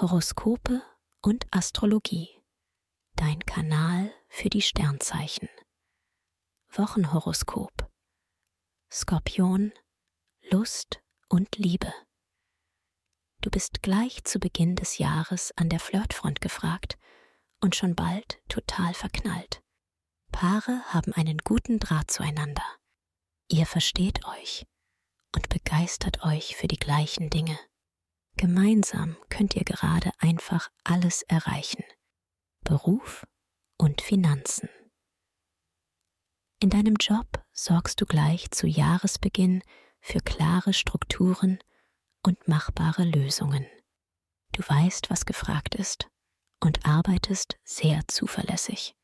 Horoskope und Astrologie. Dein Kanal für die Sternzeichen. Wochenhoroskop. Skorpion, Lust und Liebe. Du bist gleich zu Beginn des Jahres an der Flirtfront gefragt und schon bald total verknallt. Paare haben einen guten Draht zueinander. Ihr versteht euch und begeistert euch für die gleichen Dinge. Gemeinsam könnt ihr gerade einfach alles erreichen. Beruf und Finanzen. In deinem Job sorgst du gleich zu Jahresbeginn für klare Strukturen und machbare Lösungen. Du weißt, was gefragt ist und arbeitest sehr zuverlässig.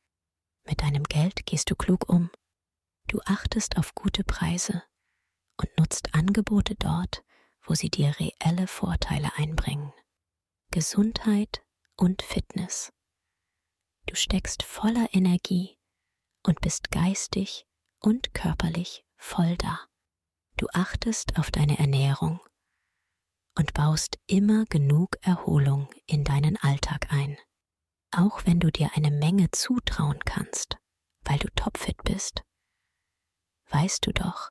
Mit deinem Geld gehst du klug um. Du achtest auf gute Preise und nutzt Angebote dort, wo sie dir reelle Vorteile einbringen. Gesundheit und Fitness. Du steckst voller Energie und bist geistig und körperlich voll da. Du achtest auf deine Ernährung und baust immer genug Erholung in deinen Alltag ein. Auch wenn du dir eine Menge zutrauen kannst, weil du topfit bist, weißt du doch,